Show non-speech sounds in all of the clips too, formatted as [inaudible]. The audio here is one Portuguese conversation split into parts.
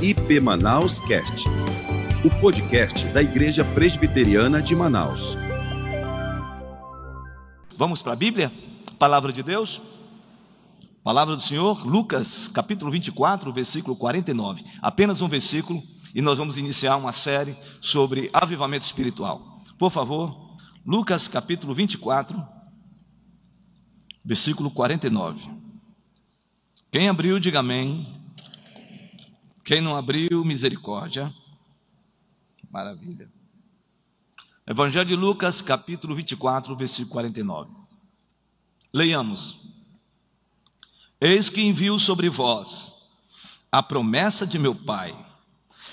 IP Manaus Cast, o podcast da Igreja Presbiteriana de Manaus. Vamos para a Bíblia? Palavra de Deus? Palavra do Senhor, Lucas, capítulo 24, versículo 49. Apenas um versículo e nós vamos iniciar uma série sobre avivamento espiritual. Por favor, Lucas, capítulo 24, versículo 49. Quem abriu, diga amém. Quem não abriu, misericórdia. Maravilha. Evangelho de Lucas, capítulo 24, versículo 49. Leiamos. Eis que envio sobre vós a promessa de meu Pai.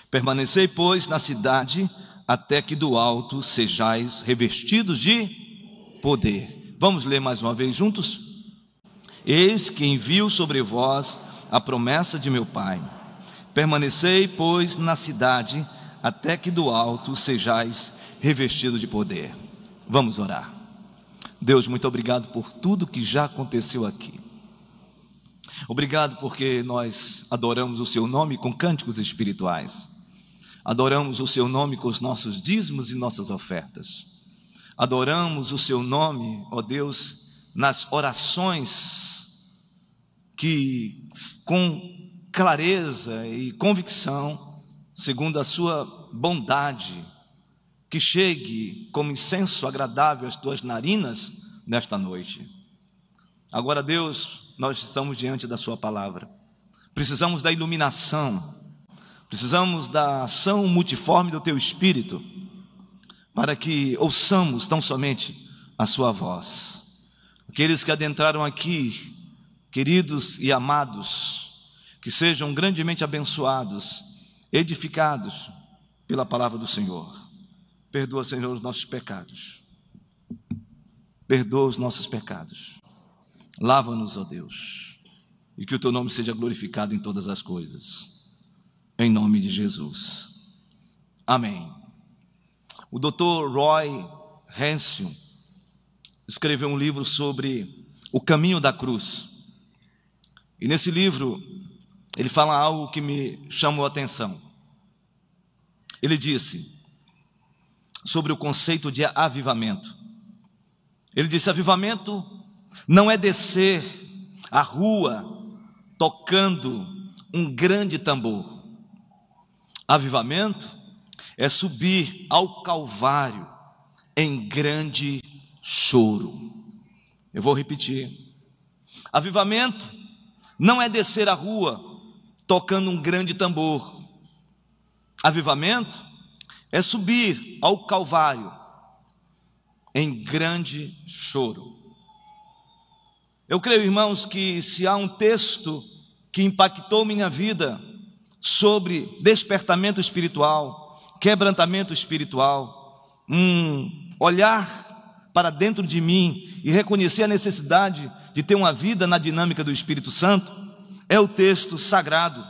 Permanecei, pois, na cidade, até que do alto sejais revestidos de poder. Vamos ler mais uma vez juntos? Eis que envio sobre vós a promessa de meu Pai. Permanecei, pois, na cidade, até que do alto sejais revestidos de poder. Vamos orar. Deus, muito obrigado por tudo que já aconteceu aqui. Obrigado porque nós adoramos o Seu nome com cânticos espirituais. Adoramos o Seu nome com os nossos dízimos e nossas ofertas. Adoramos o Seu nome, ó Deus, nas orações que com clareza e convicção, segundo a sua bondade, que chegue como incenso agradável às tuas narinas nesta noite. Agora, Deus, nós estamos diante da Sua palavra, precisamos da iluminação, precisamos da ação multiforme do Teu Espírito, para que ouçamos tão somente a Sua voz. Aqueles que adentraram aqui, queridos e amados, que sejam grandemente abençoados, edificados pela palavra do Senhor. Perdoa, Senhor, os nossos pecados. Perdoa os nossos pecados. Lava-nos, ó Deus, e que o teu nome seja glorificado em todas as coisas. Em nome de Jesus. Amém. O Dr. Roy Hansen escreveu um livro sobre o caminho da cruz. E nesse livro ele fala algo que me chamou a atenção. Ele disse sobre o conceito de avivamento. Ele disse: avivamento não é descer a rua tocando um grande tambor. Avivamento é subir ao Calvário em grande choro. Eu vou repetir. Avivamento não é descer a rua tocando um grande tambor. Avivamento é subir ao Calvário em grande choro. Eu creio, irmãos, que se há um texto que impactou minha vida sobre despertamento espiritual, quebrantamento espiritual, um olhar para dentro de mim e reconhecer a necessidade de ter uma vida na dinâmica do Espírito Santo, é o texto sagrado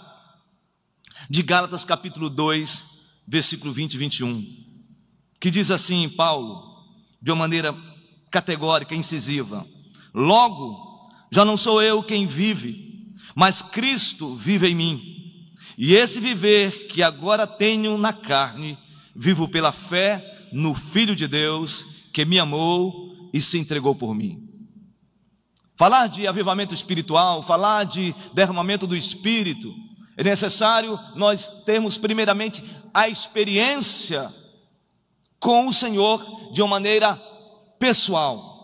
de Gálatas capítulo 2, versículo 20 e 21, que diz assim, Paulo, de uma maneira categórica, incisiva: Logo, já não sou eu quem vive, mas Cristo vive em mim. E esse viver que agora tenho na carne, vivo pela fé no Filho de Deus, que me amou e se entregou por mim. Falar de avivamento espiritual, falar de derramamento do Espírito, é necessário nós termos, primeiramente, a experiência com o Senhor de uma maneira pessoal.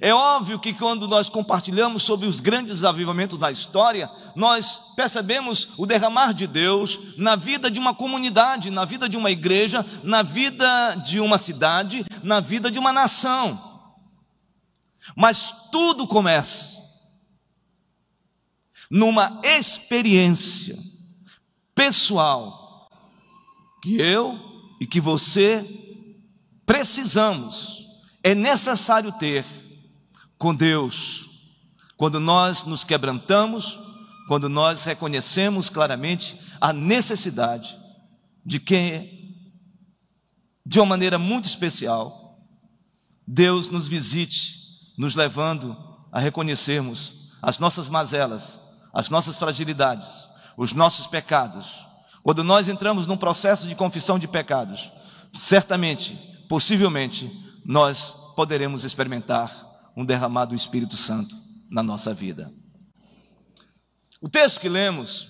É óbvio que quando nós compartilhamos sobre os grandes avivamentos da história, nós percebemos o derramar de Deus na vida de uma comunidade, na vida de uma igreja, na vida de uma cidade, na vida de uma nação. Mas tudo começa numa experiência pessoal que eu e que você precisamos, é necessário ter com Deus, quando nós nos quebrantamos, quando nós reconhecemos claramente a necessidade de que, de uma maneira muito especial, Deus nos visite nos levando a reconhecermos as nossas mazelas, as nossas fragilidades, os nossos pecados, quando nós entramos num processo de confissão de pecados, certamente, possivelmente, nós poderemos experimentar um derramado do Espírito Santo na nossa vida. O texto que lemos,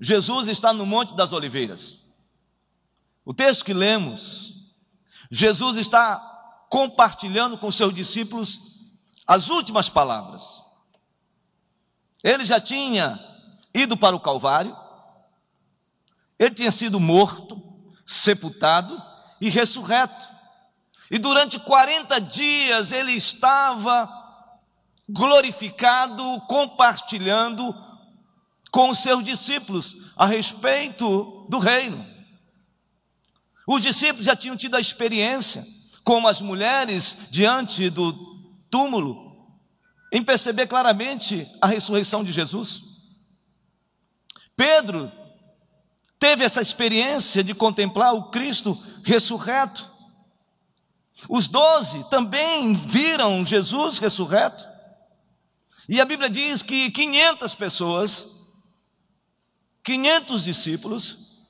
Jesus está no Monte das Oliveiras. O texto que lemos, Jesus está compartilhando com seus discípulos as últimas palavras. Ele já tinha ido para o Calvário, ele tinha sido morto, sepultado e ressurreto. E durante 40 dias ele estava glorificado, compartilhando com os seus discípulos a respeito do reino. Os discípulos já tinham tido a experiência, como as mulheres diante do túmulo, em perceber claramente a ressurreição de Jesus. Pedro teve essa experiência de contemplar o Cristo ressurreto. Os doze também viram Jesus ressurreto. E a Bíblia diz que 500 pessoas, 500 discípulos,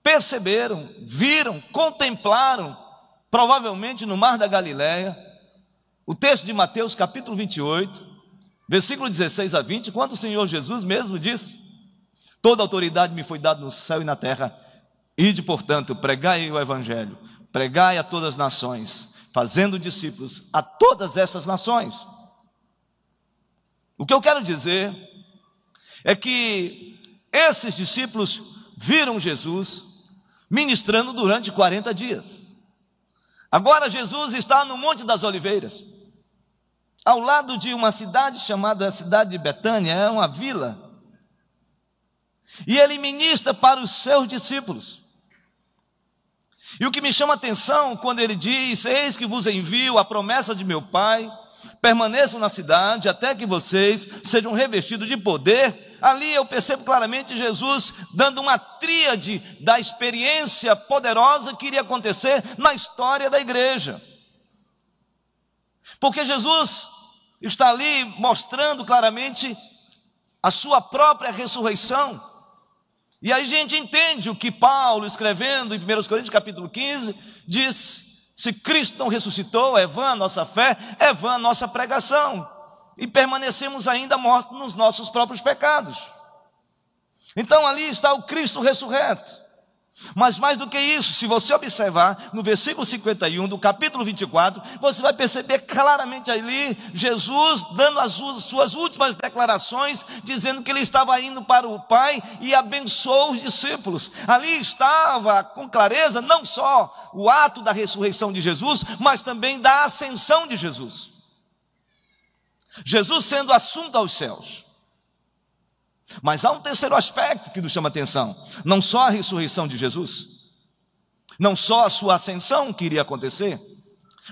perceberam, viram, contemplaram, provavelmente no mar da Galileia, o texto de Mateus capítulo 28, versículo 16 a 20, quando o Senhor Jesus mesmo disse: Toda autoridade me foi dada no céu e na terra, ide, portanto, pregai o evangelho, pregai a todas as nações, fazendo discípulos a todas essas nações. O que eu quero dizer é que esses discípulos viram Jesus ministrando durante 40 dias. Agora Jesus está no Monte das Oliveiras, ao lado de uma cidade chamada cidade de Betânia, é uma vila e ele ministra para os seus discípulos. E o que me chama a atenção quando ele diz: Eis que vos envio a promessa de meu Pai, permaneçam na cidade até que vocês sejam revestidos de poder. Ali eu percebo claramente Jesus dando uma tríade da experiência poderosa que iria acontecer na história da igreja. Porque Jesus está ali mostrando claramente a sua própria ressurreição. E aí a gente entende o que Paulo, escrevendo em 1 Coríntios capítulo 15, diz: se Cristo não ressuscitou, é vã a nossa fé, é vã a nossa pregação, e permanecemos ainda mortos nos nossos próprios pecados. Então ali está o Cristo ressurreto. Mas mais do que isso, se você observar no versículo 51 do capítulo 24, você vai perceber claramente ali Jesus dando as suas últimas declarações, dizendo que ele estava indo para o Pai e abençoou os discípulos. Ali estava com clareza não só o ato da ressurreição de Jesus, mas também da ascensão de Jesus. Jesus sendo assunto aos céus. Mas há um terceiro aspecto que nos chama atenção: não só a ressurreição de Jesus, não só a sua ascensão que iria acontecer,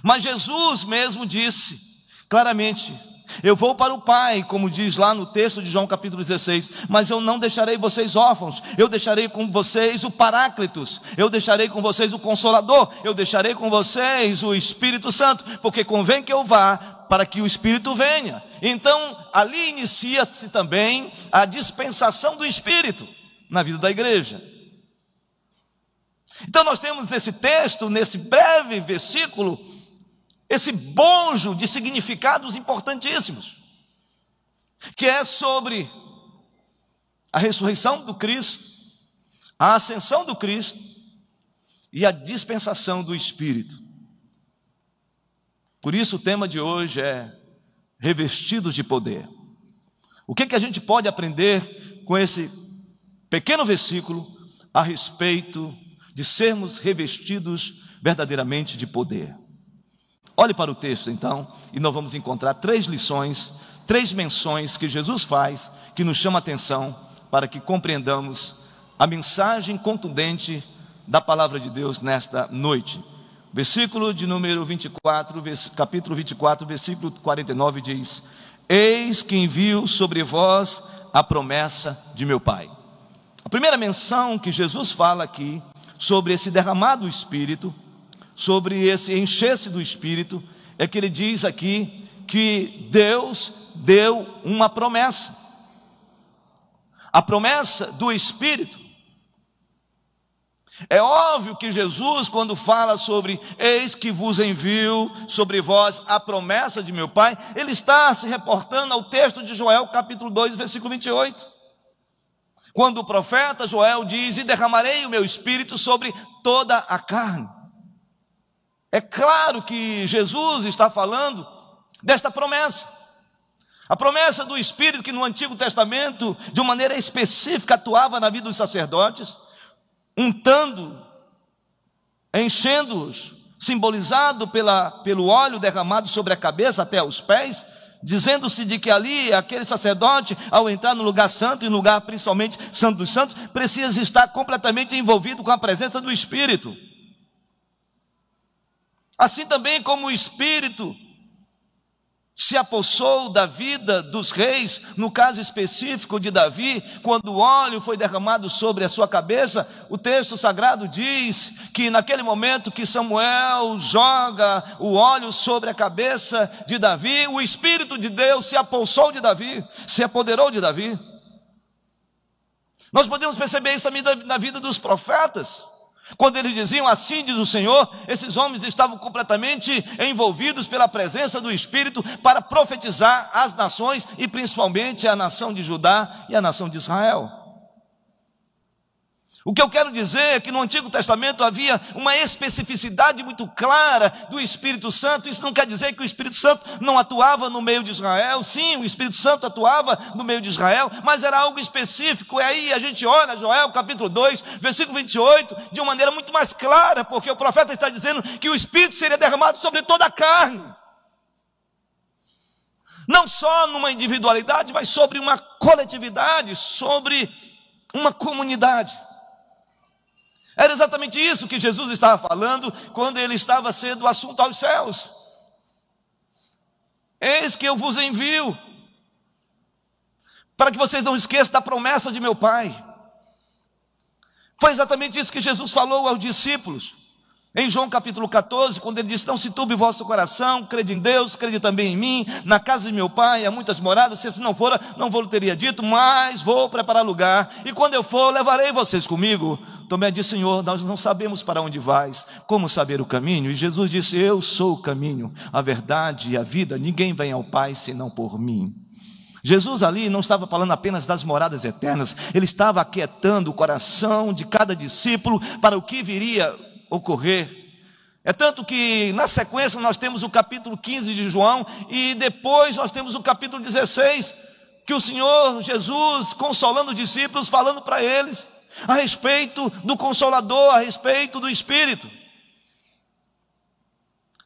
mas Jesus mesmo disse claramente: Eu vou para o Pai, como diz lá no texto de João capítulo 16, mas eu não deixarei vocês órfãos, eu deixarei com vocês o Paráclitos, eu deixarei com vocês o Consolador, eu deixarei com vocês o Espírito Santo, porque convém que eu vá para que o Espírito venha. Então, ali inicia-se também a dispensação do Espírito na vida da igreja. Então, nós temos nesse texto, nesse breve versículo, esse bonjo de significados importantíssimos, que é sobre a ressurreição do Cristo, a ascensão do Cristo e a dispensação do Espírito. Por isso o tema de hoje é revestidos de poder. O que, que a gente pode aprender com esse pequeno versículo a respeito de sermos revestidos verdadeiramente de poder? Olhe para o texto então, e nós vamos encontrar três lições, três menções que Jesus faz que nos chama a atenção para que compreendamos a mensagem contundente da palavra de Deus nesta noite. Versículo de número 24, capítulo 24, versículo 49 diz: Eis que envio sobre vós a promessa de meu Pai. A primeira menção que Jesus fala aqui sobre esse derramado Espírito, sobre esse encher-se do Espírito, é que ele diz aqui que Deus deu uma promessa. a promessa do Espírito. É óbvio que Jesus, quando fala sobre eis que vos envio sobre vós a promessa de meu Pai, ele está se reportando ao texto de Joel, capítulo 2, versículo 28. Quando o profeta Joel diz: E derramarei o meu espírito sobre toda a carne. É claro que Jesus está falando desta promessa. A promessa do Espírito que no Antigo Testamento, de uma maneira específica, atuava na vida dos sacerdotes, untando, enchendo-os, simbolizado pela, pelo óleo derramado sobre a cabeça até os pés, dizendo-se de que ali aquele sacerdote, ao entrar no lugar santo e no lugar principalmente santo dos santos, precisa estar completamente envolvido com a presença do Espírito. Assim também como o Espírito se apossou da vida dos reis, no caso específico de Davi, quando o óleo foi derramado sobre a sua cabeça, o texto sagrado diz que naquele momento que Samuel joga o óleo sobre a cabeça de Davi, o Espírito de Deus se apossou de Davi, se apoderou de Davi. Nós podemos perceber isso também na vida dos profetas. Quando eles diziam assim diz o Senhor, esses homens estavam completamente envolvidos pela presença do Espírito para profetizar às nações e principalmente a nação de Judá e a nação de Israel. O que eu quero dizer é que no Antigo Testamento havia uma especificidade muito clara do Espírito Santo. Isso não quer dizer que o Espírito Santo não atuava no meio de Israel. Sim, o Espírito Santo atuava no meio de Israel, mas era algo específico. E aí a gente olha Joel capítulo 2, versículo 28, de uma maneira muito mais clara, porque o profeta está dizendo que o Espírito seria derramado sobre toda a carne. Não só numa individualidade, mas sobre uma coletividade, sobre uma comunidade. Era exatamente isso que Jesus estava falando quando ele estava sendo assunto aos céus. Eis que eu vos envio, para que vocês não esqueçam da promessa de meu Pai. Foi exatamente isso que Jesus falou aos discípulos. Em João capítulo 14, quando ele disse: Não se turbe vosso coração, crede em Deus, crede também em mim. Na casa de meu pai há muitas moradas, se assim não fora, não vou teria dito, mas vou preparar lugar. E quando eu for, levarei vocês comigo. Tomé disse: Senhor, nós não sabemos para onde vais, como saber o caminho? E Jesus disse: Eu sou o caminho, a verdade e a vida. Ninguém vem ao Pai senão por mim. Jesus ali não estava falando apenas das moradas eternas, ele estava aquietando o coração de cada discípulo para o que viria ocorrer. É tanto que na sequência nós temos o capítulo 15 de João e depois nós temos o capítulo 16, que o Senhor Jesus consolando os discípulos, falando para eles a respeito do Consolador, a respeito do Espírito.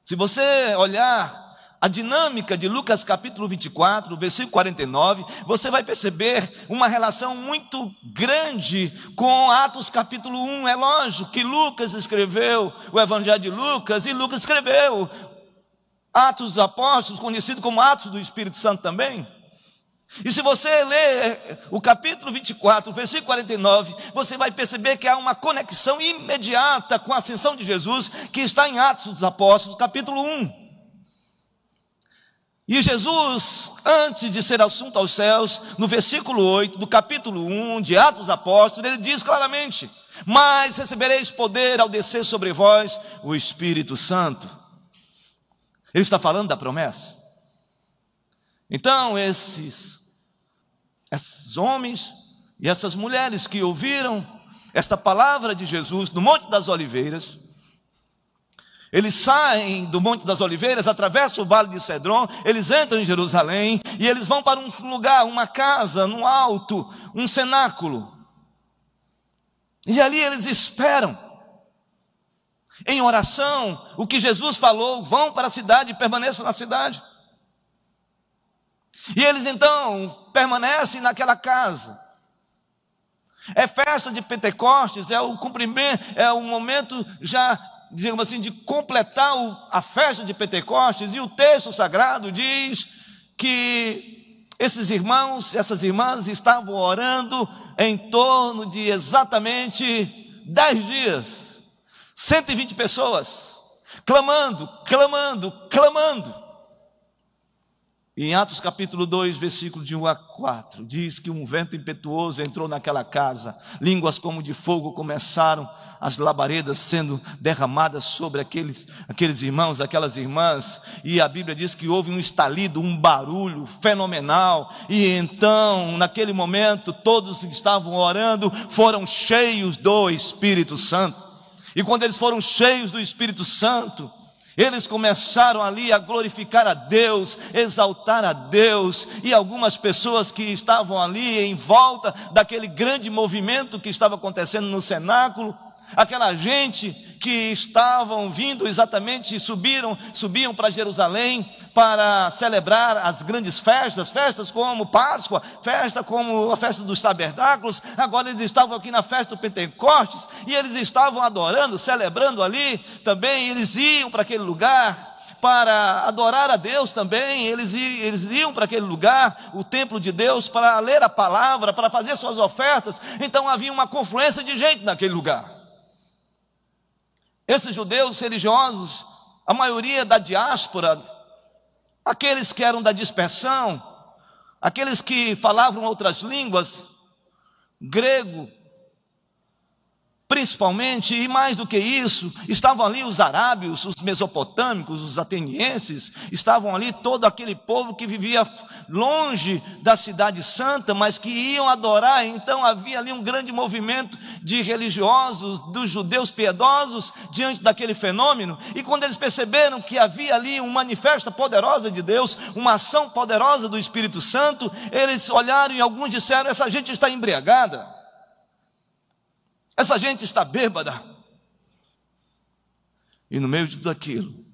Se você olhar a dinâmica de Lucas capítulo 24, versículo 49, você vai perceber uma relação muito grande com Atos capítulo 1. É lógico que Lucas escreveu o Evangelho de Lucas e Lucas escreveu Atos dos Apóstolos, conhecido como Atos do Espírito Santo também. E se você ler o capítulo 24, versículo 49, você vai perceber que há uma conexão imediata com a ascensão de Jesus, que está em Atos dos Apóstolos, capítulo 1. E Jesus, antes de ser assunto aos céus, no versículo 8 do capítulo 1 de Atos Apóstolos, ele diz claramente: Mas recebereis poder ao descer sobre vós o Espírito Santo. Ele está falando da promessa. Então, esses, esses homens e essas mulheres que ouviram esta palavra de Jesus no Monte das Oliveiras, eles saem do Monte das Oliveiras, atravessam o Vale de Cedron, eles entram em Jerusalém e eles vão para um lugar, uma casa, no alto, um cenáculo. E ali eles esperam, em oração, o que Jesus falou: vão para a cidade e permaneçam na cidade. E eles então permanecem naquela casa. É festa de Pentecostes, é o cumprimento, é o momento já digamos assim, de completar a festa de Pentecostes, e o texto sagrado diz que esses irmãos, essas irmãs estavam orando em torno de exatamente dez dias, 120 pessoas, clamando, clamando, clamando. Em Atos capítulo 2, versículo de 1 a 4, diz que um vento impetuoso entrou naquela casa, línguas como de fogo começaram as labaredas sendo derramadas sobre aqueles, aqueles irmãos, aquelas irmãs, e a Bíblia diz que houve um estalido, um barulho fenomenal, e então, naquele momento, todos que estavam orando foram cheios do Espírito Santo, e quando eles foram cheios do Espírito Santo, eles começaram ali a glorificar a Deus, exaltar a Deus, e algumas pessoas que estavam ali em volta daquele grande movimento que estava acontecendo no cenáculo, aquela gente que estavam vindo exatamente, subiram, subiam para Jerusalém para celebrar as grandes festas, festas como Páscoa, festa como a festa dos tabernáculos, agora eles estavam aqui na festa do Pentecostes, e eles estavam adorando, celebrando ali. Também, eles iam para aquele lugar, para adorar a Deus também, eles, eles iam para aquele lugar, o templo de Deus, para ler a palavra, para fazer suas ofertas, então havia uma confluência de gente naquele lugar. Esses judeus religiosos, a maioria da diáspora, aqueles que eram da dispersão, aqueles que falavam outras línguas, grego, principalmente, e mais do que isso, estavam ali os arábios, os mesopotâmicos, os atenienses, estavam ali todo aquele povo que vivia longe da cidade santa, mas que iam adorar, então havia ali um grande movimento de religiosos, dos judeus piedosos, diante daquele fenômeno, e quando eles perceberam que havia ali uma manifesta poderosa de Deus, uma ação poderosa do Espírito Santo, eles olharam e alguns disseram: essa gente está embriagada. Essa gente está bêbada. E no meio de tudo aquilo,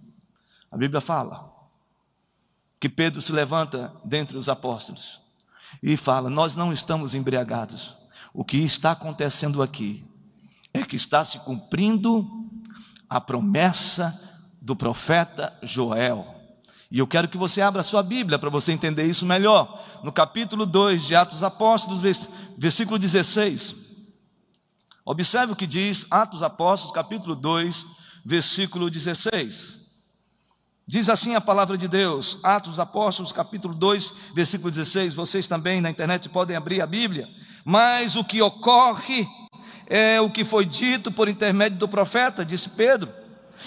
a Bíblia fala que Pedro se levanta dentre os apóstolos e fala: Nós não estamos embriagados. O que está acontecendo aqui é que está se cumprindo a promessa do profeta Joel. E eu quero que você abra a sua Bíblia para você entender isso melhor. No capítulo 2 de Atos Apóstolos, versículo 16. Observe o que diz Atos Apóstolos, capítulo 2, versículo 16. Diz assim a palavra de Deus, Atos Apóstolos, capítulo 2, versículo 16. Vocês também na internet podem abrir a Bíblia. Mas o que ocorre é o que foi dito por intermédio do profeta, disse Pedro.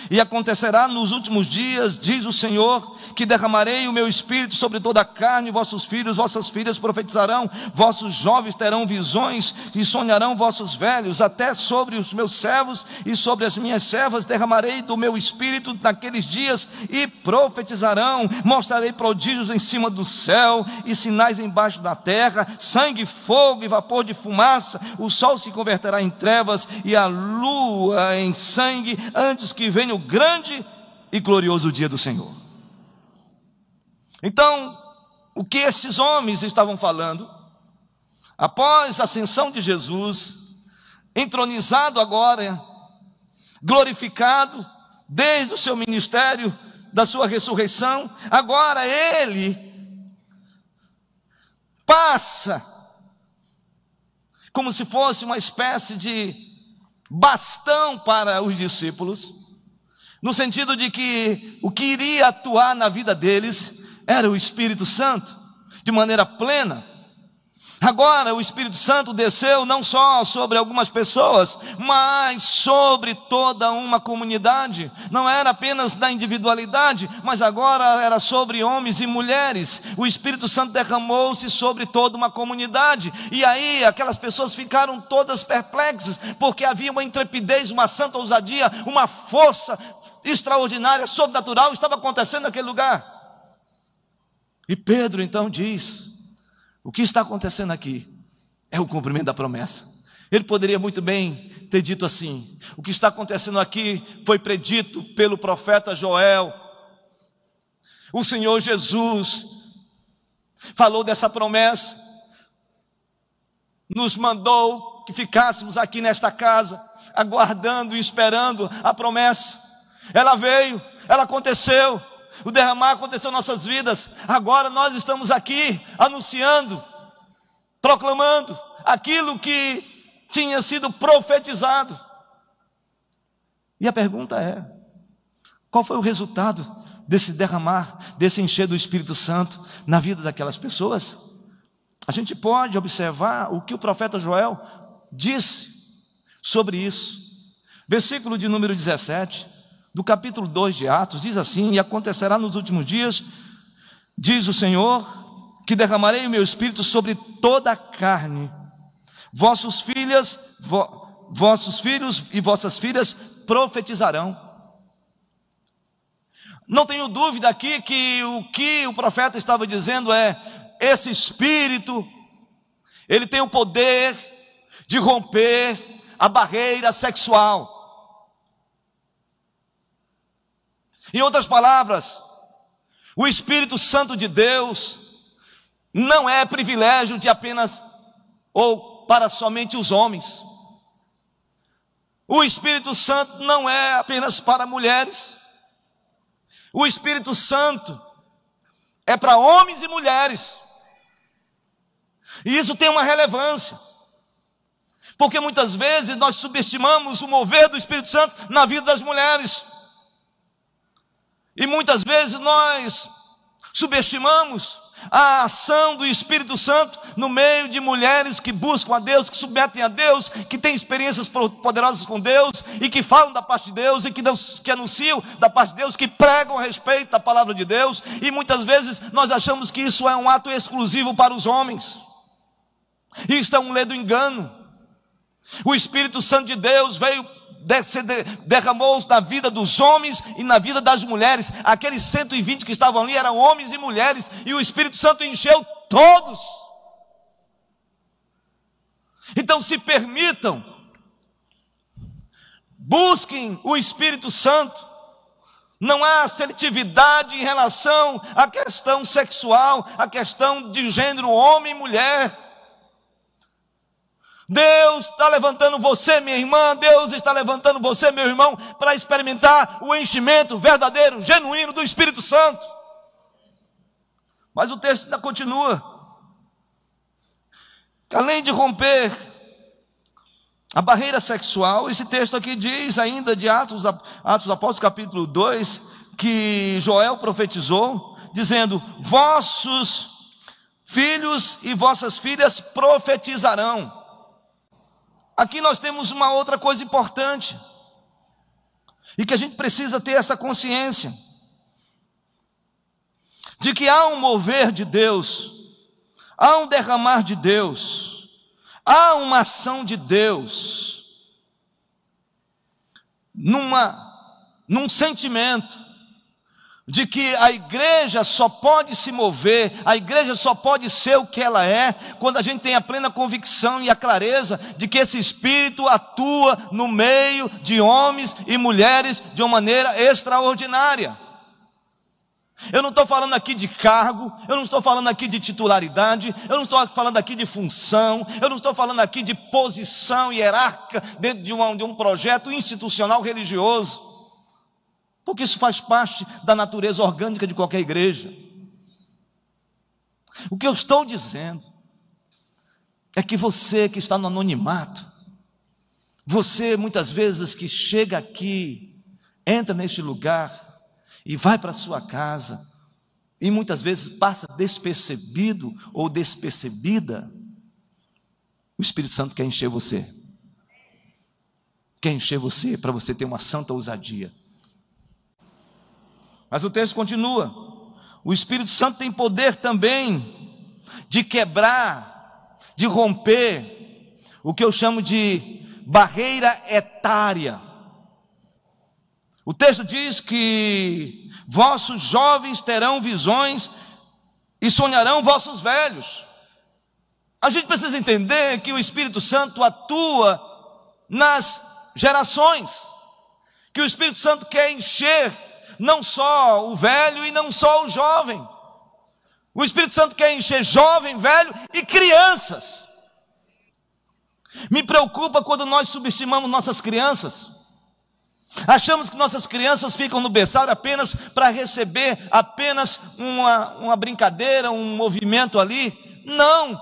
E acontecerá nos últimos dias, diz o Senhor, que derramarei o meu espírito sobre toda a carne, vossos filhos, vossas filhas profetizarão, vossos jovens terão visões e sonharão vossos velhos, até sobre os meus servos e sobre as minhas servas derramarei do meu espírito naqueles dias e profetizarão, mostrarei prodígios em cima do céu e sinais embaixo da terra, sangue, fogo e vapor de fumaça, o sol se converterá em trevas e a lua em sangue, antes que venha o grande e glorioso dia do Senhor. Então, o que estes homens estavam falando, após a ascensão de Jesus, entronizado agora, glorificado, desde o seu ministério, da sua ressurreição, agora ele passa como se fosse uma espécie de bastão para os discípulos, no sentido de que o que iria atuar na vida deles era o Espírito Santo, de maneira plena. Agora o Espírito Santo desceu não só sobre algumas pessoas, mas sobre toda uma comunidade. Não era apenas da individualidade, mas agora era sobre homens e mulheres. O Espírito Santo derramou-se sobre toda uma comunidade. E aí aquelas pessoas ficaram todas perplexas, porque havia uma intrepidez, uma santa ousadia, uma força extraordinária, sobrenatural estava acontecendo naquele lugar. E Pedro então diz: o que está acontecendo aqui é o cumprimento da promessa. Ele poderia muito bem ter dito assim: o que está acontecendo aqui foi predito pelo profeta Joel. O Senhor Jesus falou dessa promessa, nos mandou que ficássemos aqui nesta casa, aguardando e esperando a promessa. Ela veio, ela aconteceu, o derramar aconteceu em nossas vidas. Agora nós estamos aqui anunciando, proclamando aquilo que tinha sido profetizado. E a pergunta é: qual foi o resultado desse derramar, desse encher do Espírito Santo na vida daquelas pessoas? A gente pode observar o que o profeta Joel disse sobre isso. Versículo de número 17, do capítulo 2 de Atos, diz assim: E acontecerá nos últimos dias, diz o Senhor, que derramarei o meu espírito sobre toda a carne. Vossos vo, vossos filhos e vossas filhas profetizarão. Não tenho dúvida aqui que o que o profeta estava dizendo é: esse espírito, ele tem o poder de romper a barreira sexual. Em outras palavras, o Espírito Santo de Deus não é privilégio de apenas ou para somente os homens. O Espírito Santo não é apenas para mulheres. O Espírito Santo é para homens e mulheres. E isso tem uma relevância. Porque muitas vezes nós subestimamos o mover do Espírito Santo na vida das mulheres. E muitas vezes nós subestimamos a ação do Espírito Santo no meio de mulheres que buscam a Deus, que submetem a Deus, que têm experiências poderosas com Deus e que falam da parte de Deus e que, que anunciam da parte de Deus, que pregam a respeito da palavra de Deus, e muitas vezes nós achamos que isso é um ato exclusivo para os homens. Isso é um ledo engano. O Espírito Santo de Deus veio derramou-se na vida dos homens e na vida das mulheres. Aqueles 120 que estavam ali eram homens e mulheres, e o Espírito Santo encheu todos. Então se permitam, busquem o Espírito Santo. Não há seletividade em relação à questão sexual, à questão de gênero homem e mulher. Deus está levantando você, minha irmã, Deus está levantando você, meu irmão, para experimentar o enchimento verdadeiro, genuíno do Espírito Santo. Mas o texto ainda continua. Além de romper a barreira sexual, esse texto aqui diz ainda de Atos, Atos Apóstolos capítulo 2, que Joel profetizou, dizendo: Vossos filhos e vossas filhas profetizarão. Aqui nós temos uma outra coisa importante, e que a gente precisa ter essa consciência, de que há um mover de Deus, há um derramar de Deus, há uma ação de Deus, numa, num sentimento, de que a igreja só pode se mover, a igreja só pode ser o que ela é, quando a gente tem a plena convicção e a clareza de que esse Espírito atua no meio de homens e mulheres de uma maneira extraordinária. Eu não estou falando aqui de cargo, eu não estou falando aqui de titularidade, eu não estou falando aqui de função, eu não estou falando aqui de posição hierárquica dentro de, uma, de um projeto institucional religioso porque isso faz parte da natureza orgânica de qualquer igreja. O que eu estou dizendo é que você que está no anonimato, você muitas vezes que chega aqui, entra neste lugar e vai para sua casa, e muitas vezes passa despercebido ou despercebida, o Espírito Santo quer encher você. Quer encher você para você ter uma santa ousadia mas o texto continua. O Espírito Santo tem poder também de quebrar, de romper o que eu chamo de barreira etária. O texto diz que vossos jovens terão visões e sonharão vossos velhos. A gente precisa entender que o Espírito Santo atua nas gerações, que o Espírito Santo quer encher não só o velho e não só o jovem. O Espírito Santo quer encher jovem, velho e crianças. Me preocupa quando nós subestimamos nossas crianças. Achamos que nossas crianças ficam no berçário apenas para receber apenas uma, uma brincadeira, um movimento ali. Não.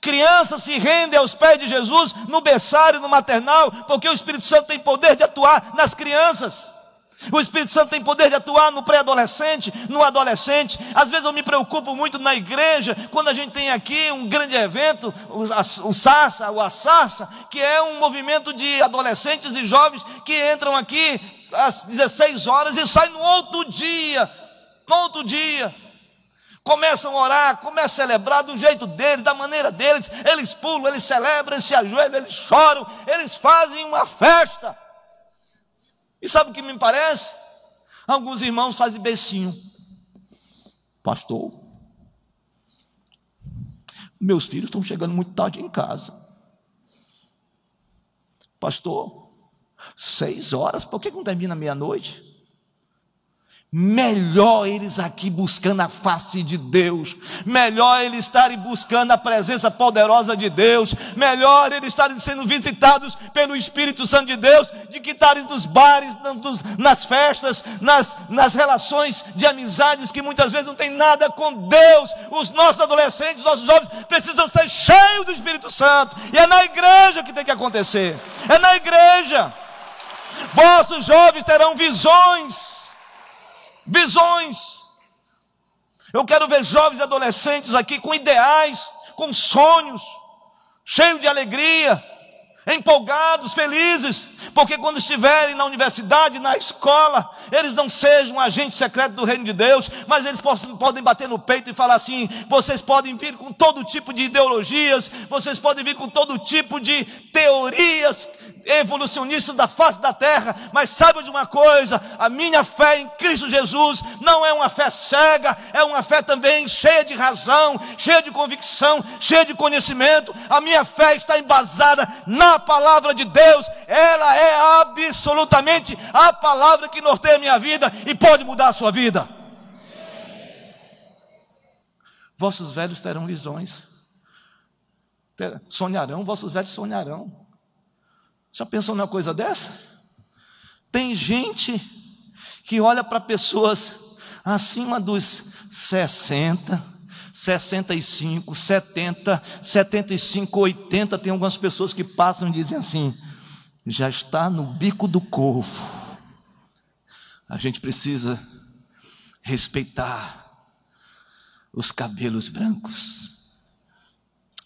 Crianças se rendem aos pés de Jesus no berçário, no maternal, porque o Espírito Santo tem poder de atuar nas crianças. O Espírito Santo tem poder de atuar no pré-adolescente, no adolescente. Às vezes eu me preocupo muito na igreja, quando a gente tem aqui um grande evento, o Sassa, o Assassa, que é um movimento de adolescentes e jovens que entram aqui às 16 horas e saem no outro dia. No outro dia. Começam a orar, começam a celebrar do jeito deles, da maneira deles. Eles pulam, eles celebram, eles se ajoelham, eles choram, eles fazem uma festa. E sabe o que me parece? Alguns irmãos fazem becinho. Pastor, meus filhos estão chegando muito tarde em casa. Pastor, seis horas, por que não termina meia-noite? Melhor eles aqui buscando a face de Deus, melhor eles estarem buscando a presença poderosa de Deus, melhor eles estarem sendo visitados pelo Espírito Santo de Deus, de que estarem nos bares, nas festas, nas, nas relações de amizades que muitas vezes não tem nada com Deus. Os nossos adolescentes, os nossos jovens precisam ser cheios do Espírito Santo, e é na igreja que tem que acontecer, é na igreja. Vossos jovens terão visões visões. Eu quero ver jovens e adolescentes aqui com ideais, com sonhos, cheios de alegria, empolgados, felizes, porque quando estiverem na universidade, na escola, eles não sejam agentes secretos do reino de Deus, mas eles possam, podem bater no peito e falar assim: vocês podem vir com todo tipo de ideologias, vocês podem vir com todo tipo de teorias evolucionistas da face da terra, mas saiba de uma coisa: a minha fé em Cristo Jesus não é uma fé cega, é uma fé também cheia de razão, cheia de convicção, cheia de conhecimento. A minha fé está embasada na palavra de Deus, ela é absolutamente a palavra que norteia a minha vida e pode mudar a sua vida. Vossos velhos terão visões, sonharão, vossos velhos sonharão. Já pensou numa coisa dessa? Tem gente que olha para pessoas acima dos 60, 65, 70, 75, 80. Tem algumas pessoas que passam e dizem assim: já está no bico do corvo. A gente precisa respeitar os cabelos brancos,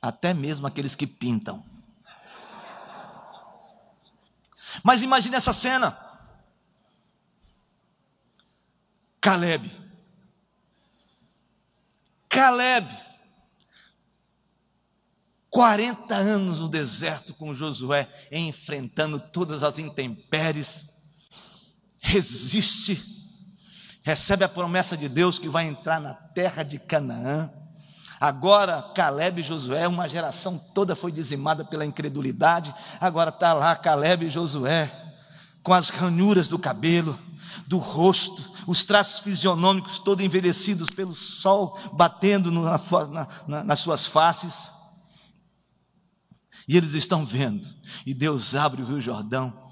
até mesmo aqueles que pintam. Mas imagine essa cena. Caleb. Caleb. 40 anos no deserto com Josué, enfrentando todas as intempéries, resiste, recebe a promessa de Deus que vai entrar na terra de Canaã. Agora, Caleb e Josué, uma geração toda foi dizimada pela incredulidade. Agora está lá Caleb e Josué, com as ranhuras do cabelo, do rosto, os traços fisionômicos todos envelhecidos pelo sol batendo nas suas, na, na, nas suas faces. E eles estão vendo, e Deus abre o Rio Jordão,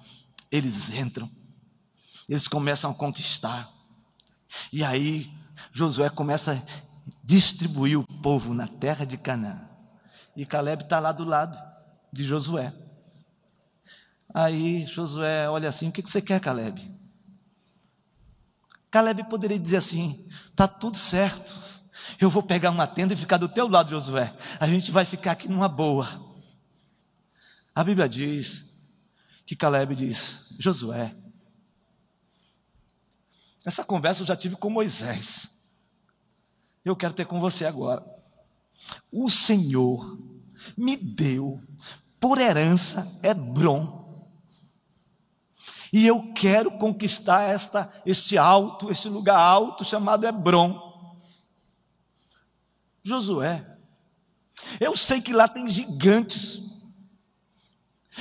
eles entram, eles começam a conquistar. E aí Josué começa distribuiu o povo na terra de Canaã. E Caleb está lá do lado de Josué. Aí Josué olha assim: O que você quer, Caleb? Caleb poderia dizer assim: Está tudo certo. Eu vou pegar uma tenda e ficar do teu lado, Josué. A gente vai ficar aqui numa boa. A Bíblia diz que Caleb diz: Josué, essa conversa eu já tive com Moisés eu quero ter com você agora. O Senhor me deu por herança Hebron. E eu quero conquistar esta, este alto, este lugar alto chamado Hebron. Josué, eu sei que lá tem gigantes,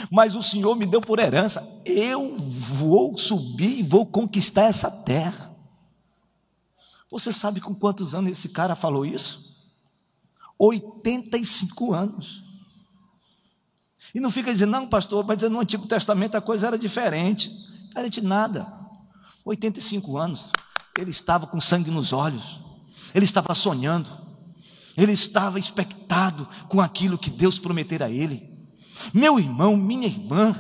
mas o Senhor me deu por herança. Eu vou subir e vou conquistar essa terra. Você sabe com quantos anos esse cara falou isso? 85 anos. E não fica dizendo, não, pastor, mas no Antigo Testamento a coisa era diferente. Diferente nada. 85 anos. Ele estava com sangue nos olhos. Ele estava sonhando. Ele estava expectado com aquilo que Deus prometera a ele. Meu irmão, minha irmã,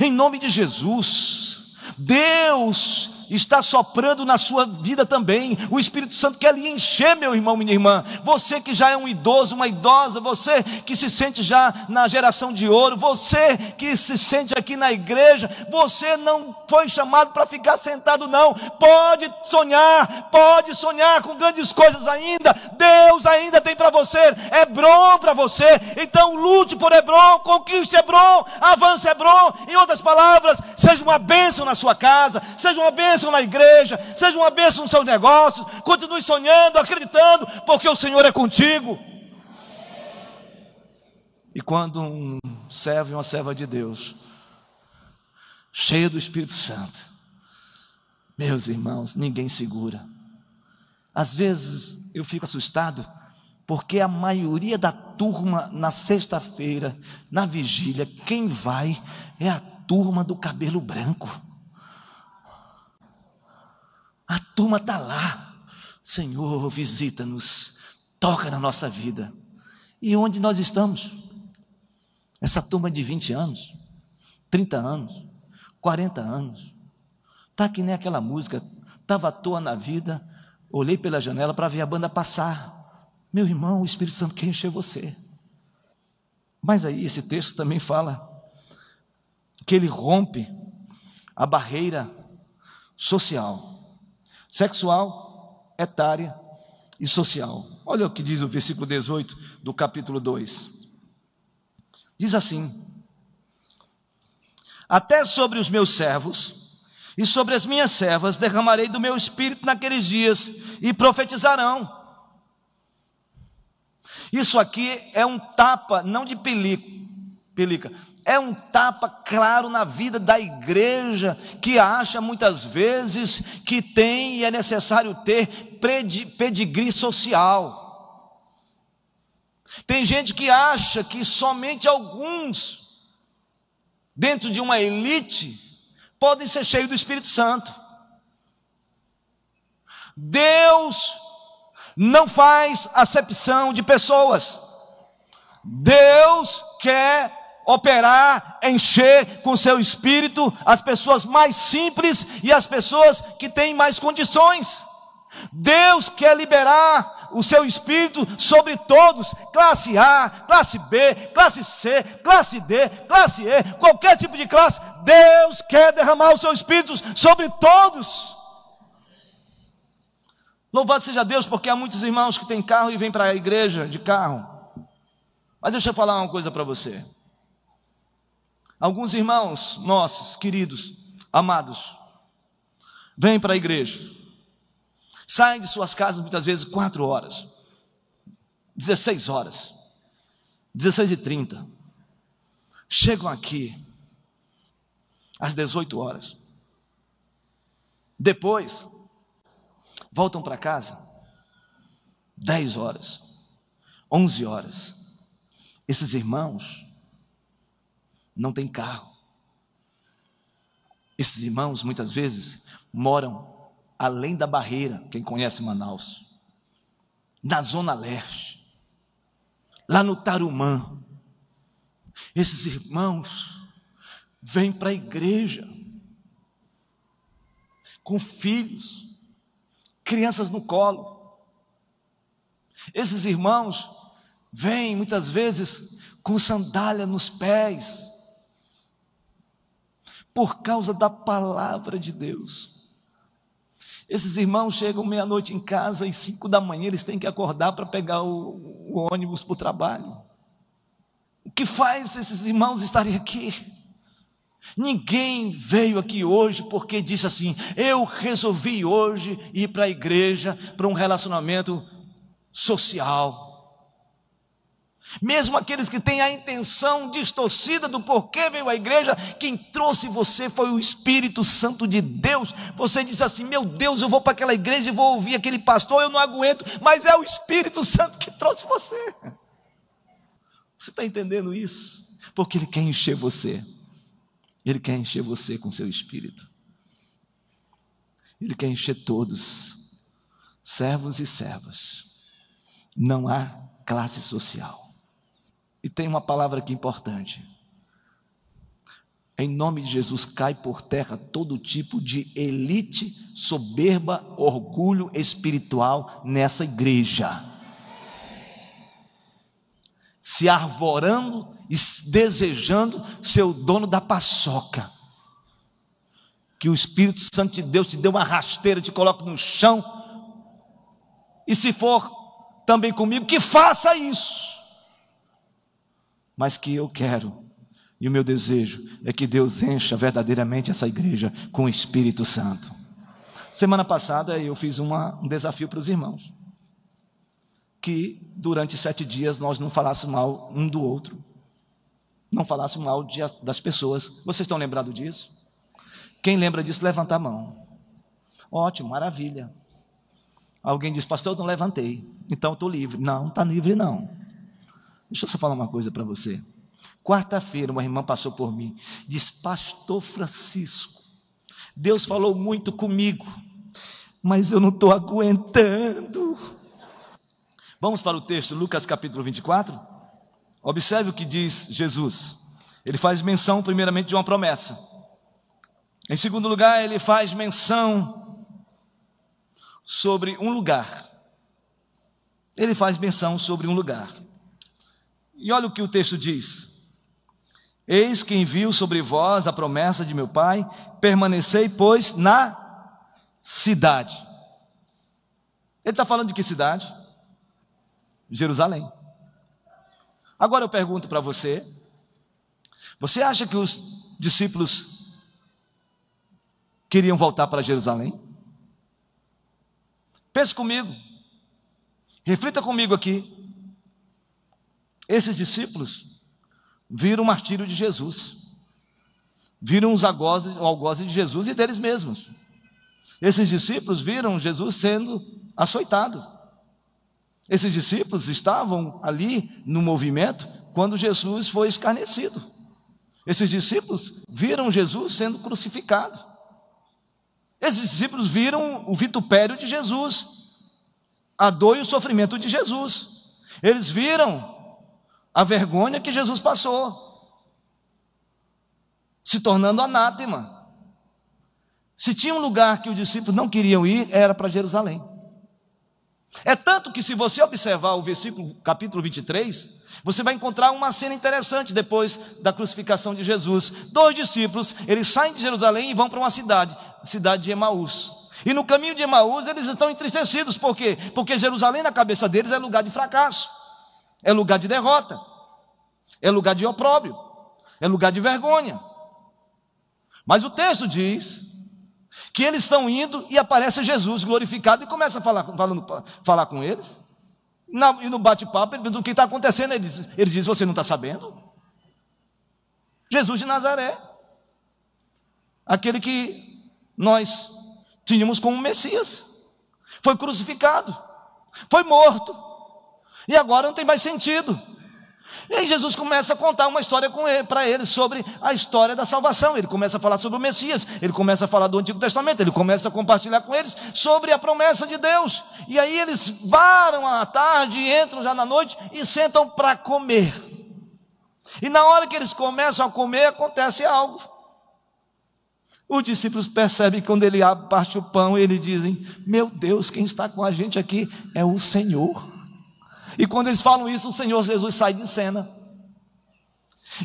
em nome de Jesus, Deus está soprando na sua vida também. O Espírito Santo quer lhe encher, meu irmão, minha irmã. Você que já é um idoso, uma idosa, você que se sente já na geração de ouro, você que se sente aqui na igreja, você não foi chamado para ficar sentado, não. Pode sonhar, pode sonhar com grandes coisas ainda. Deus ainda tem para você. Hebron para você. Então lute por Hebron, conquiste Hebron, avance Hebron. Em outras palavras, seja uma bênção na sua casa, seja uma bênção na igreja, seja uma bênção nos seus negócios. Continue sonhando, acreditando, porque o Senhor é contigo. E quando um servo e uma serva de Deus, cheio do Espírito Santo, meus irmãos, ninguém segura. Às vezes eu fico assustado, porque a maioria da turma na sexta-feira, na vigília, quem vai é a turma do cabelo branco. A turma está lá. Senhor, visita-nos, toca na nossa vida. E onde nós estamos? Essa turma de 20 anos, 30 anos, 40 anos. Está que nem aquela música, estava à toa na vida, olhei pela janela para ver a banda passar. Meu irmão, o Espírito Santo quer encher você. Mas aí esse texto também fala que ele rompe a barreira social, sexual, etária e social. Olha o que diz o versículo 18 do capítulo 2. Diz assim: Até sobre os meus servos e sobre as minhas servas derramarei do meu espírito naqueles dias e profetizarão. Isso aqui é um tapa, não de pelica, é um tapa claro na vida da igreja que acha muitas vezes que tem e é necessário ter pedigree social. Tem gente que acha que somente alguns, dentro de uma elite, podem ser cheios do Espírito Santo. Deus não faz acepção de pessoas. Deus quer operar, encher com seu espírito as pessoas mais simples e as pessoas que têm mais condições. Deus quer liberar o seu espírito sobre todos, classe A, classe B, classe C, classe D, classe E, qualquer tipo de classe. Deus quer derramar o seu espírito sobre todos. Louvado seja Deus, porque há muitos irmãos que têm carro e vêm para a igreja de carro. Mas deixa eu falar uma coisa para você. Alguns irmãos nossos, queridos, amados, vêm para a igreja, saem de suas casas muitas vezes quatro horas, 16 horas, 16 e 30, chegam aqui às 18 horas, depois voltam para casa 10 horas, 11 horas. Esses irmãos não tem carro. Esses irmãos muitas vezes moram além da barreira, quem conhece Manaus, na Zona Leste, lá no Tarumã. Esses irmãos vêm para a igreja com filhos, crianças no colo. Esses irmãos vêm muitas vezes com sandália nos pés, por causa da palavra de Deus. Esses irmãos chegam meia-noite em casa e cinco da manhã eles têm que acordar para pegar o, o ônibus para o trabalho. O que faz esses irmãos estarem aqui? Ninguém veio aqui hoje porque disse assim: eu resolvi hoje ir para a igreja, para um relacionamento social. Mesmo aqueles que têm a intenção distorcida do porquê veio à igreja, quem trouxe você foi o Espírito Santo de Deus. Você diz assim: Meu Deus, eu vou para aquela igreja e vou ouvir aquele pastor, eu não aguento, mas é o Espírito Santo que trouxe você. Você está entendendo isso? Porque Ele quer encher você, Ele quer encher você com seu Espírito, Ele quer encher todos, servos e servas. Não há classe social. E tem uma palavra aqui importante. Em nome de Jesus, cai por terra todo tipo de elite, soberba, orgulho espiritual nessa igreja. Se arvorando e desejando ser o dono da paçoca. Que o Espírito Santo de Deus te dê uma rasteira, te coloque no chão. E se for também comigo, que faça isso. Mas que eu quero e o meu desejo é que Deus encha verdadeiramente essa igreja com o Espírito Santo. Semana passada eu fiz uma, um desafio para os irmãos. Que durante sete dias nós não falássemos mal um do outro. Não falássemos mal de, das pessoas. Vocês estão lembrados disso? Quem lembra disso, levanta a mão. Ótimo, maravilha. Alguém diz, pastor, eu não levantei, então estou livre. Não, está livre não. Deixa eu só falar uma coisa para você. Quarta-feira, uma irmã passou por mim, diz: Pastor Francisco, Deus falou muito comigo, mas eu não estou aguentando. Vamos para o texto, Lucas capítulo 24. Observe o que diz Jesus. Ele faz menção, primeiramente, de uma promessa. Em segundo lugar, ele faz menção sobre um lugar. Ele faz menção sobre um lugar. E olha o que o texto diz: Eis que envio sobre vós a promessa de meu Pai, permanecei, pois, na cidade. Ele está falando de que cidade? Jerusalém. Agora eu pergunto para você: você acha que os discípulos queriam voltar para Jerusalém? Pense comigo, reflita comigo aqui. Esses discípulos viram o martírio de Jesus, viram os algozes, o de Jesus e deles mesmos. Esses discípulos viram Jesus sendo açoitado. Esses discípulos estavam ali no movimento quando Jesus foi escarnecido. Esses discípulos viram Jesus sendo crucificado. Esses discípulos viram o vitupério de Jesus, a dor e o sofrimento de Jesus. Eles viram a vergonha que Jesus passou, se tornando anátema. Se tinha um lugar que os discípulos não queriam ir, era para Jerusalém. É tanto que, se você observar o versículo, capítulo 23, você vai encontrar uma cena interessante depois da crucificação de Jesus. Dois discípulos, eles saem de Jerusalém e vão para uma cidade, a cidade de Emaús. E no caminho de Emaús, eles estão entristecidos, por quê? Porque Jerusalém, na cabeça deles, é lugar de fracasso é lugar de derrota, é lugar de opróbrio, é lugar de vergonha. Mas o texto diz que eles estão indo e aparece Jesus glorificado e começa a falar, falando, falar com eles. Na, e no bate-papo, ele pergunta o que está acontecendo. Ele diz, ele diz: Você não está sabendo? Jesus de Nazaré, aquele que nós tínhamos como Messias, foi crucificado, foi morto, e agora não tem mais sentido. E aí Jesus começa a contar uma história para eles sobre a história da salvação. Ele começa a falar sobre o Messias, ele começa a falar do Antigo Testamento, ele começa a compartilhar com eles sobre a promessa de Deus. E aí eles varam à tarde, entram já na noite e sentam para comer. E na hora que eles começam a comer, acontece algo. Os discípulos percebem que quando ele abre, parte o pão, eles dizem: Meu Deus, quem está com a gente aqui é o Senhor. E quando eles falam isso, o Senhor Jesus sai de cena.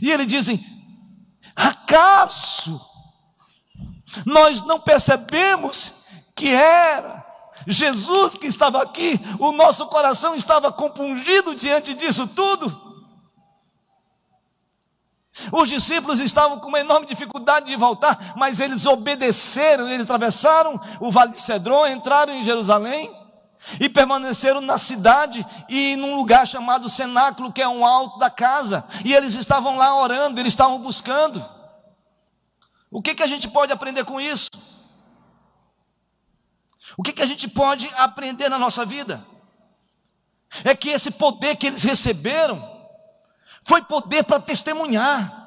E eles dizem: acaso nós não percebemos que era Jesus que estava aqui, o nosso coração estava compungido diante disso tudo? Os discípulos estavam com uma enorme dificuldade de voltar, mas eles obedeceram, eles atravessaram o vale de Cedron, entraram em Jerusalém, e permaneceram na cidade e num lugar chamado cenáculo, que é um alto da casa, e eles estavam lá orando, eles estavam buscando. O que, que a gente pode aprender com isso? O que, que a gente pode aprender na nossa vida? É que esse poder que eles receberam foi poder para testemunhar.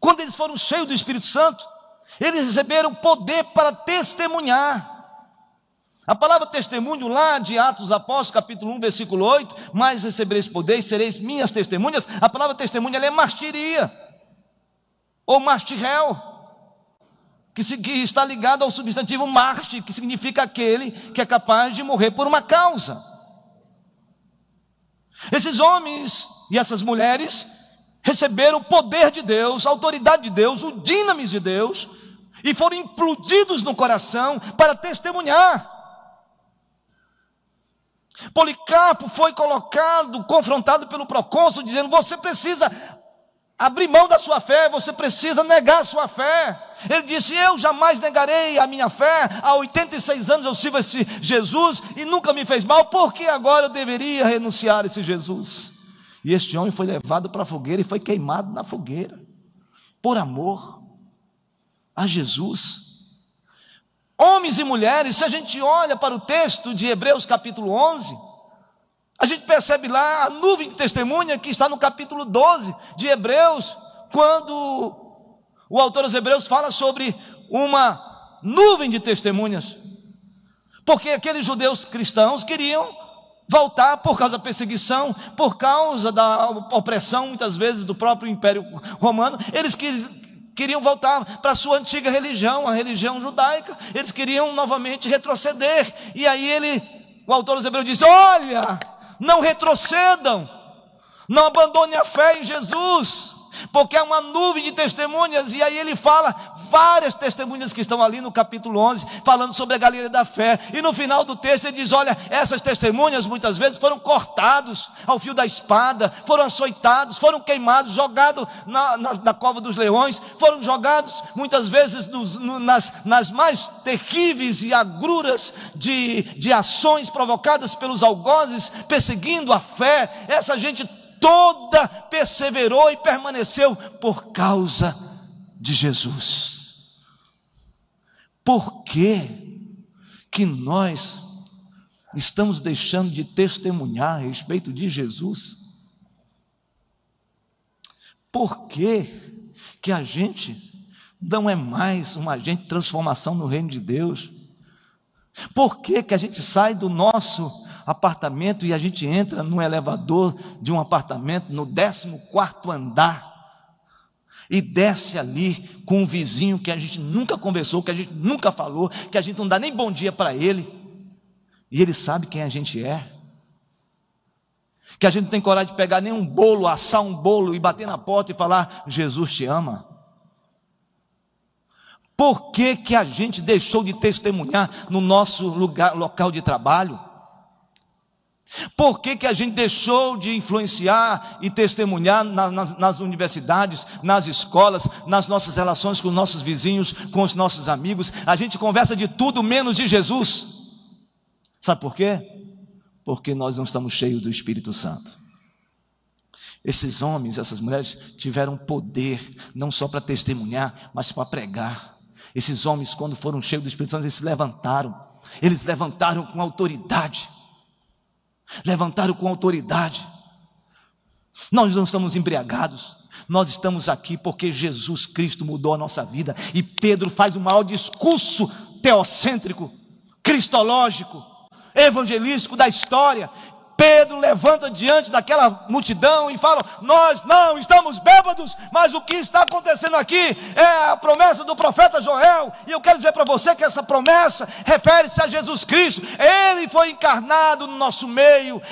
Quando eles foram cheios do Espírito Santo, eles receberam poder para testemunhar. A palavra testemunho lá de Atos Apóstolos, capítulo 1, versículo 8, mais recebereis poder e sereis minhas testemunhas. A palavra testemunha é martiria. ou mastirel, que, se, que está ligado ao substantivo marte, que significa aquele que é capaz de morrer por uma causa. Esses homens e essas mulheres receberam o poder de Deus, a autoridade de Deus, o dinamis de Deus, e foram implodidos no coração para testemunhar. Policarpo foi colocado, confrontado pelo procônsul, dizendo: Você precisa abrir mão da sua fé, você precisa negar a sua fé. Ele disse: Eu jamais negarei a minha fé. Há 86 anos eu sirvo esse Jesus e nunca me fez mal, por que agora eu deveria renunciar a esse Jesus? E este homem foi levado para a fogueira e foi queimado na fogueira, por amor a Jesus. Homens e mulheres, se a gente olha para o texto de Hebreus capítulo 11, a gente percebe lá a nuvem de testemunha que está no capítulo 12 de Hebreus, quando o autor dos Hebreus fala sobre uma nuvem de testemunhas. Porque aqueles judeus cristãos queriam voltar por causa da perseguição, por causa da opressão, muitas vezes, do próprio Império Romano. Eles queriam voltar para a sua antiga religião, a religião judaica. Eles queriam novamente retroceder. E aí ele, o autor dos Hebreus diz: Olha, não retrocedam, não abandone a fé em Jesus porque é uma nuvem de testemunhas, e aí ele fala várias testemunhas que estão ali no capítulo 11, falando sobre a galeria da fé, e no final do texto ele diz: Olha, essas testemunhas muitas vezes foram cortados ao fio da espada, foram açoitados, foram queimados, jogados na, na, na cova dos leões, foram jogados muitas vezes nos, no, nas, nas mais terríveis e agruras de, de ações provocadas pelos algozes, perseguindo a fé, essa gente toda perseverou e permaneceu por causa de Jesus. Por que que nós estamos deixando de testemunhar a respeito de Jesus? Por que que a gente não é mais um agente de transformação no reino de Deus? Por que que a gente sai do nosso apartamento e a gente entra no elevador de um apartamento no 14 andar e desce ali com um vizinho que a gente nunca conversou, que a gente nunca falou, que a gente não dá nem bom dia para ele, e ele sabe quem a gente é. Que a gente não tem coragem de pegar nenhum bolo, assar um bolo e bater na porta e falar: Jesus te ama. Por que, que a gente deixou de testemunhar no nosso lugar, local de trabalho? Por que, que a gente deixou de influenciar e testemunhar nas, nas, nas, universidades, nas escolas, nas nossas relações com os nossos vizinhos, com os nossos amigos? A gente conversa de tudo menos de Jesus. Sabe por quê? Porque nós não estamos cheios do Espírito Santo. Esses homens, essas mulheres tiveram poder, não só para testemunhar, mas para pregar. Esses homens, quando foram cheios do Espírito Santo, eles se levantaram. Eles levantaram com autoridade levantaram com autoridade. Nós não estamos embriagados, nós estamos aqui porque Jesus Cristo mudou a nossa vida e Pedro faz o maior discurso teocêntrico, cristológico, evangelístico da história. Pedro levanta diante daquela multidão e fala: Nós não estamos bêbados, mas o que está acontecendo aqui é a promessa do profeta Joel. E eu quero dizer para você que essa promessa refere-se a Jesus Cristo. Ele foi encarnado no nosso meio,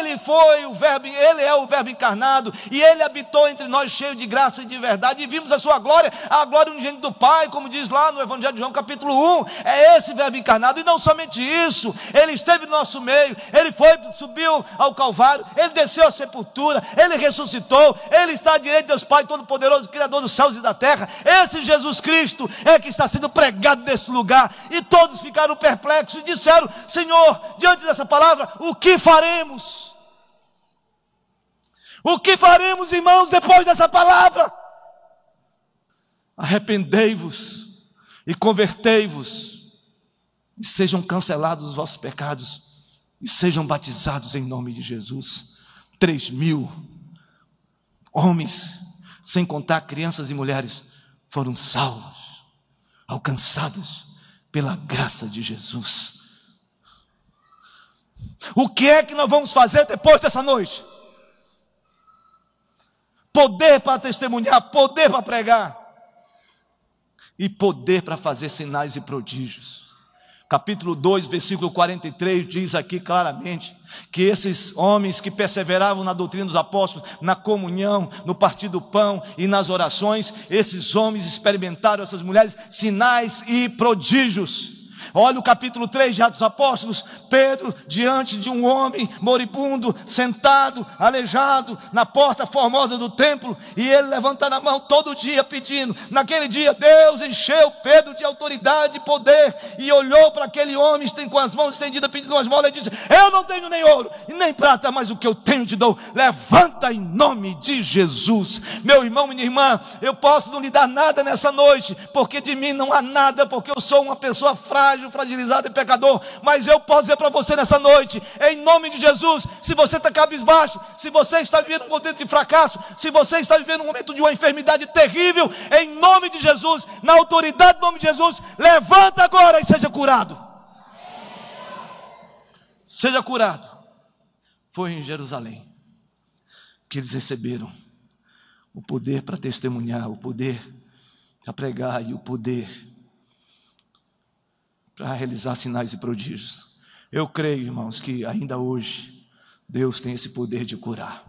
ele foi o Verbo, ele é o Verbo encarnado, e ele habitou entre nós cheio de graça e de verdade. E vimos a sua glória, a glória unigênita do Pai, como diz lá no Evangelho de João, capítulo 1. É esse Verbo encarnado, e não somente isso, ele esteve no nosso meio, ele foi, subiu subiu ao Calvário, ele desceu à sepultura, ele ressuscitou, ele está à direita de Deus Pai Todo-Poderoso, Criador dos céus e da terra. Esse Jesus Cristo é que está sendo pregado nesse lugar. E todos ficaram perplexos e disseram: Senhor, diante dessa palavra, o que faremos? O que faremos, irmãos, depois dessa palavra? Arrependei-vos e convertei-vos, e sejam cancelados os vossos pecados e sejam batizados em nome de Jesus. Três mil homens, sem contar crianças e mulheres, foram salvos, alcançados pela graça de Jesus. O que é que nós vamos fazer depois dessa noite? Poder para testemunhar, poder para pregar. e poder para fazer sinais e prodígios. Capítulo 2, versículo 43 diz aqui claramente que esses homens que perseveravam na doutrina dos apóstolos, na comunhão, no partir do pão e nas orações, esses homens experimentaram, essas mulheres, sinais e prodígios. Olha o capítulo 3 de Atos Apóstolos, Pedro diante de um homem moribundo, sentado, aleijado, na porta formosa do templo, e ele levantando a mão todo dia pedindo. Naquele dia Deus encheu Pedro de autoridade e poder, e olhou para aquele homem com as mãos estendidas pedindo uma esmola e disse: Eu não tenho nem ouro e nem prata, mas o que eu tenho te dou. Levanta em nome de Jesus. Meu irmão, minha irmã, eu posso não lhe dar nada nessa noite, porque de mim não há nada, porque eu sou uma pessoa frágil frágil, fragilizado e pecador. Mas eu posso dizer para você nessa noite, em nome de Jesus, se você está cabisbaixo, se você está vivendo um momento de fracasso, se você está vivendo um momento de uma enfermidade terrível, em nome de Jesus, na autoridade do nome de Jesus, levanta agora e seja curado. Seja curado. Foi em Jerusalém que eles receberam o poder para testemunhar, o poder para pregar e o poder para realizar sinais e prodígios. Eu creio, irmãos, que ainda hoje Deus tem esse poder de curar.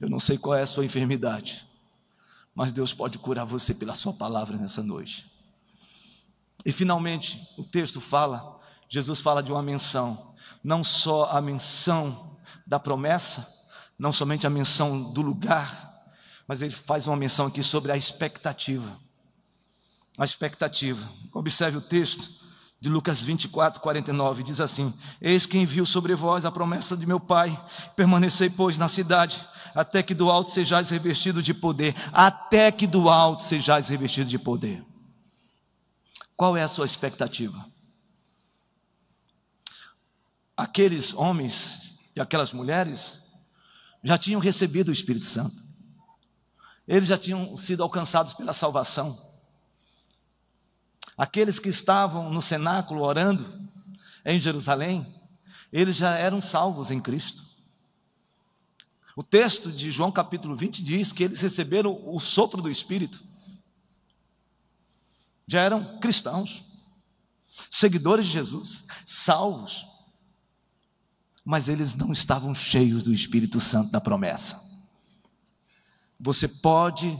Eu não sei qual é a sua enfermidade, mas Deus pode curar você pela sua palavra nessa noite. E finalmente, o texto fala, Jesus fala de uma menção, não só a menção da promessa, não somente a menção do lugar, mas ele faz uma menção aqui sobre a expectativa a expectativa. Observe o texto de Lucas 24, 49, diz assim: Eis que envio sobre vós a promessa de meu Pai, permanecei, pois, na cidade, até que do alto sejais revestido de poder, até que do alto sejais revestido de poder. Qual é a sua expectativa? Aqueles homens e aquelas mulheres já tinham recebido o Espírito Santo, eles já tinham sido alcançados pela salvação. Aqueles que estavam no cenáculo orando em Jerusalém, eles já eram salvos em Cristo. O texto de João capítulo 20 diz que eles receberam o sopro do Espírito. Já eram cristãos, seguidores de Jesus, salvos. Mas eles não estavam cheios do Espírito Santo da promessa. Você pode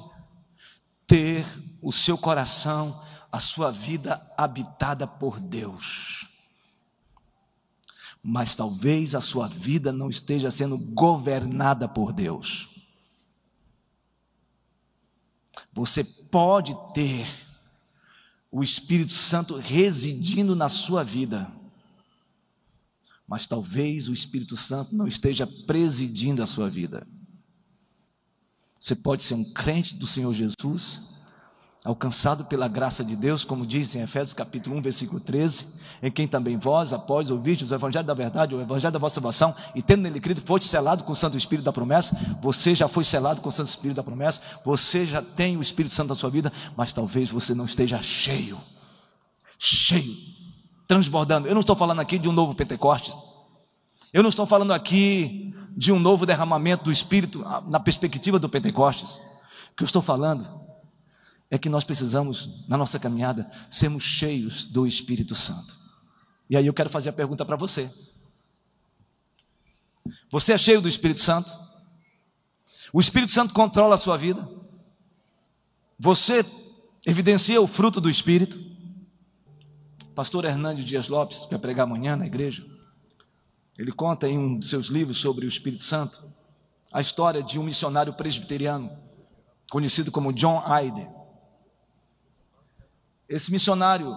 ter o seu coração a sua vida habitada por Deus. Mas talvez a sua vida não esteja sendo governada por Deus. Você pode ter o Espírito Santo residindo na sua vida, mas talvez o Espírito Santo não esteja presidindo a sua vida. Você pode ser um crente do Senhor Jesus, alcançado pela graça de Deus, como diz em Efésios capítulo 1, versículo 13, em quem também vós, após ouvistes o evangelho da verdade, o evangelho da vossa salvação, e tendo nele crido, foste selado com o Santo Espírito da promessa, você já foi selado com o Santo Espírito da promessa, você já tem o Espírito Santo na sua vida, mas talvez você não esteja cheio, cheio, transbordando. Eu não estou falando aqui de um novo Pentecostes, eu não estou falando aqui de um novo derramamento do Espírito ah, na perspectiva do Pentecostes, o que eu estou falando é que nós precisamos, na nossa caminhada, sermos cheios do Espírito Santo. E aí eu quero fazer a pergunta para você: Você é cheio do Espírito Santo? O Espírito Santo controla a sua vida? Você evidencia o fruto do Espírito? Pastor Hernandes Dias Lopes, que vai pregar amanhã na igreja, ele conta em um de seus livros sobre o Espírito Santo a história de um missionário presbiteriano, conhecido como John Hyde. Esse missionário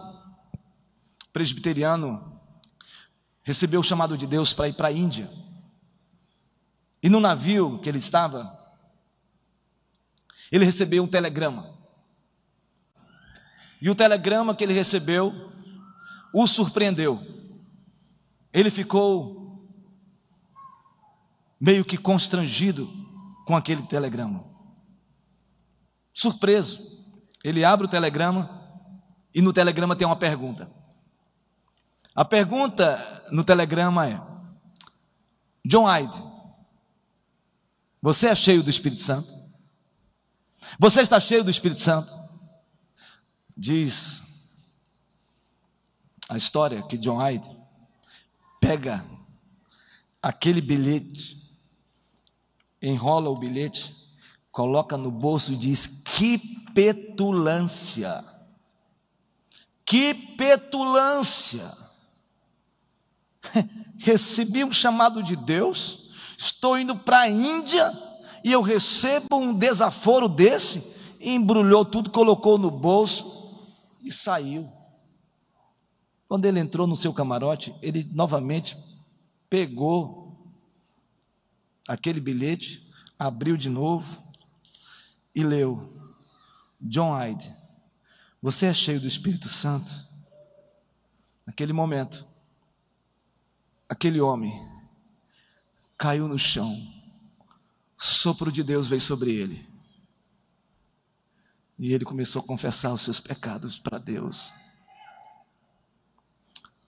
presbiteriano recebeu o chamado de Deus para ir para a Índia. E no navio que ele estava, ele recebeu um telegrama. E o telegrama que ele recebeu o surpreendeu. Ele ficou meio que constrangido com aquele telegrama. Surpreso. Ele abre o telegrama e no telegrama tem uma pergunta. A pergunta no telegrama é: John Hyde, você é cheio do Espírito Santo? Você está cheio do Espírito Santo? Diz a história que John Hyde pega aquele bilhete, enrola o bilhete, coloca no bolso e diz: Que petulância! Que petulância! [laughs] Recebi um chamado de Deus, estou indo para a Índia e eu recebo um desaforo desse, embrulhou tudo, colocou no bolso e saiu. Quando ele entrou no seu camarote, ele novamente pegou aquele bilhete, abriu de novo e leu: John Hyde, você é cheio do Espírito Santo. Naquele momento, aquele homem caiu no chão, sopro de Deus veio sobre ele. E ele começou a confessar os seus pecados para Deus.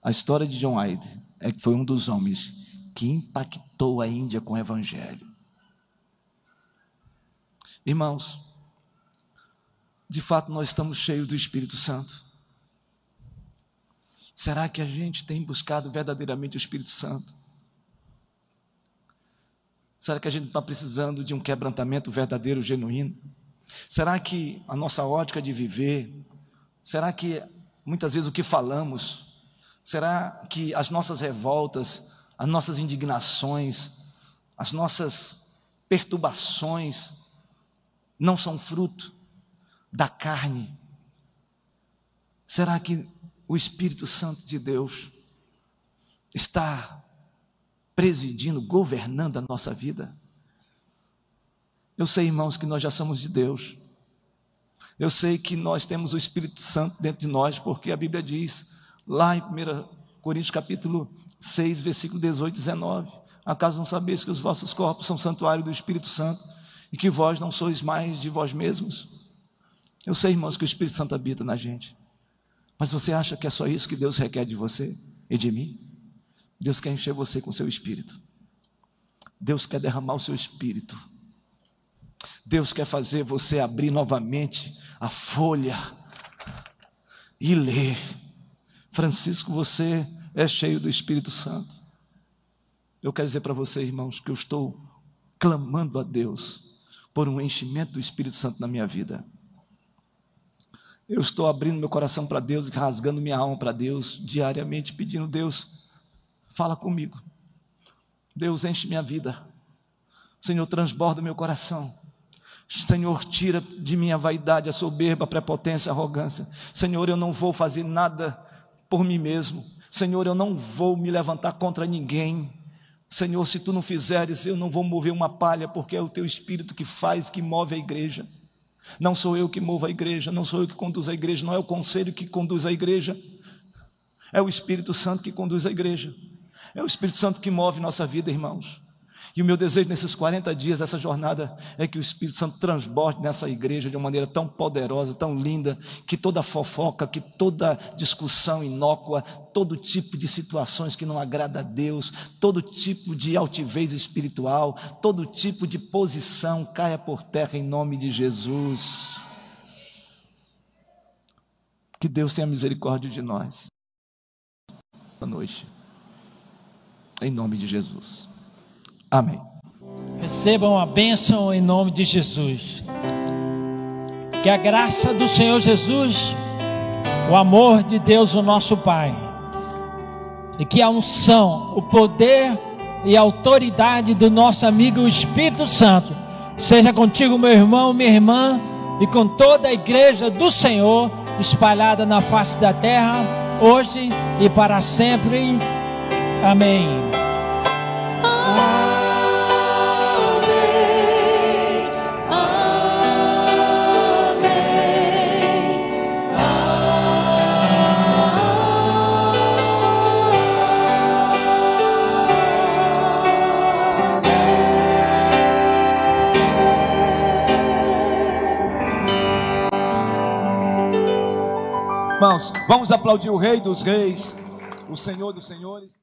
A história de John Hyde é que foi um dos homens que impactou a Índia com o Evangelho. Irmãos, de fato nós estamos cheios do Espírito Santo. Será que a gente tem buscado verdadeiramente o Espírito Santo? Será que a gente está precisando de um quebrantamento verdadeiro, genuíno? Será que a nossa ótica de viver, será que muitas vezes o que falamos, Será que as nossas revoltas, as nossas indignações, as nossas perturbações não são fruto da carne? Será que o Espírito Santo de Deus está presidindo, governando a nossa vida? Eu sei, irmãos, que nós já somos de Deus. Eu sei que nós temos o Espírito Santo dentro de nós, porque a Bíblia diz lá em 1 Coríntios capítulo 6, versículo 18 e 19. Acaso não sabeis que os vossos corpos são santuário do Espírito Santo e que vós não sois mais de vós mesmos? Eu sei, irmãos, que o Espírito Santo habita na gente. Mas você acha que é só isso que Deus requer de você e de mim? Deus quer encher você com seu espírito. Deus quer derramar o seu espírito. Deus quer fazer você abrir novamente a folha e ler Francisco, você é cheio do Espírito Santo. Eu quero dizer para você, irmãos, que eu estou clamando a Deus por um enchimento do Espírito Santo na minha vida. Eu estou abrindo meu coração para Deus rasgando minha alma para Deus diariamente, pedindo: Deus, fala comigo. Deus, enche minha vida. Senhor, transborda meu coração. Senhor, tira de minha vaidade a soberba, a prepotência, a arrogância. Senhor, eu não vou fazer nada por mim mesmo. Senhor, eu não vou me levantar contra ninguém. Senhor, se tu não fizeres, eu não vou mover uma palha, porque é o teu espírito que faz, que move a igreja. Não sou eu que movo a igreja, não sou eu que conduzo a igreja, não é o conselho que conduz a igreja. É o Espírito Santo que conduz a igreja. É o Espírito Santo que move nossa vida, irmãos. E o meu desejo nesses 40 dias, essa jornada, é que o Espírito Santo transborde nessa igreja de uma maneira tão poderosa, tão linda, que toda fofoca, que toda discussão inócua, todo tipo de situações que não agrada a Deus, todo tipo de altivez espiritual, todo tipo de posição caia por terra em nome de Jesus. Que Deus tenha misericórdia de nós. Boa noite. Em nome de Jesus. Amém. Recebam a bênção em nome de Jesus. Que a graça do Senhor Jesus, o amor de Deus, o nosso Pai, e que a unção, o poder e a autoridade do nosso amigo o Espírito Santo seja contigo, meu irmão, minha irmã, e com toda a igreja do Senhor espalhada na face da terra, hoje e para sempre. Amém. Irmãos, vamos aplaudir o Rei dos Reis, o Senhor dos Senhores.